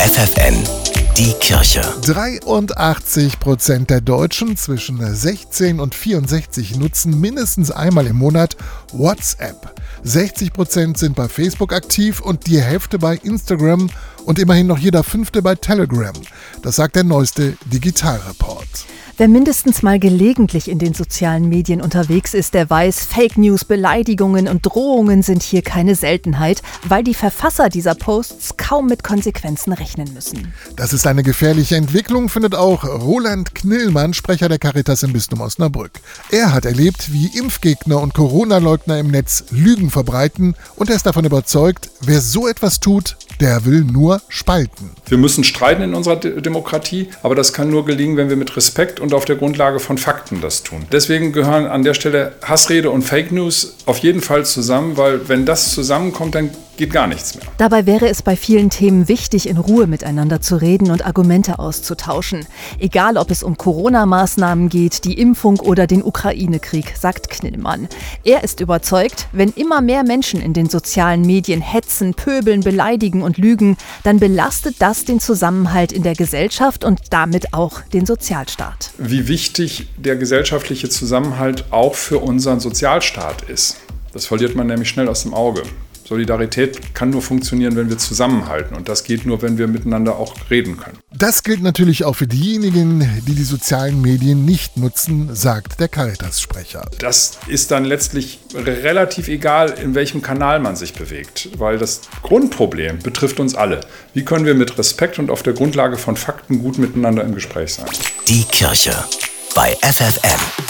FFN, die Kirche. 83 Prozent der Deutschen zwischen 16 und 64 nutzen mindestens einmal im Monat WhatsApp. 60 Prozent sind bei Facebook aktiv und die Hälfte bei Instagram und immerhin noch jeder fünfte bei Telegram. Das sagt der neueste Digitalreport. Wer mindestens mal gelegentlich in den sozialen Medien unterwegs ist, der weiß, Fake News, Beleidigungen und Drohungen sind hier keine Seltenheit, weil die Verfasser dieser Posts kaum mit Konsequenzen rechnen müssen. Das ist eine gefährliche Entwicklung, findet auch Roland Knillmann, Sprecher der Caritas im Bistum Osnabrück. Er hat erlebt, wie Impfgegner und Corona-Leugner im Netz Lügen verbreiten und er ist davon überzeugt, wer so etwas tut, der will nur spalten. Wir müssen streiten in unserer Demokratie, aber das kann nur gelingen, wenn wir mit Respekt und auf der Grundlage von Fakten das tun. Deswegen gehören an der Stelle Hassrede und Fake News auf jeden Fall zusammen, weil wenn das zusammenkommt, dann geht gar nichts mehr. Dabei wäre es bei vielen Themen wichtig, in Ruhe miteinander zu reden und Argumente auszutauschen. Egal, ob es um Corona-Maßnahmen geht, die Impfung oder den Ukraine-Krieg, sagt Knillmann. Er ist überzeugt, wenn immer mehr Menschen in den sozialen Medien hetzen, pöbeln, beleidigen und lügen, dann belastet das den Zusammenhalt in der Gesellschaft und damit auch den Sozialstaat. Wie wichtig der gesellschaftliche Zusammenhalt auch für unseren Sozialstaat ist. Das verliert man nämlich schnell aus dem Auge. Solidarität kann nur funktionieren, wenn wir zusammenhalten. Und das geht nur, wenn wir miteinander auch reden können. Das gilt natürlich auch für diejenigen, die die sozialen Medien nicht nutzen, sagt der Caritas-Sprecher. Das ist dann letztlich relativ egal, in welchem Kanal man sich bewegt, weil das Grundproblem betrifft uns alle. Wie können wir mit Respekt und auf der Grundlage von Fakten gut miteinander im Gespräch sein? Die Kirche bei FFN.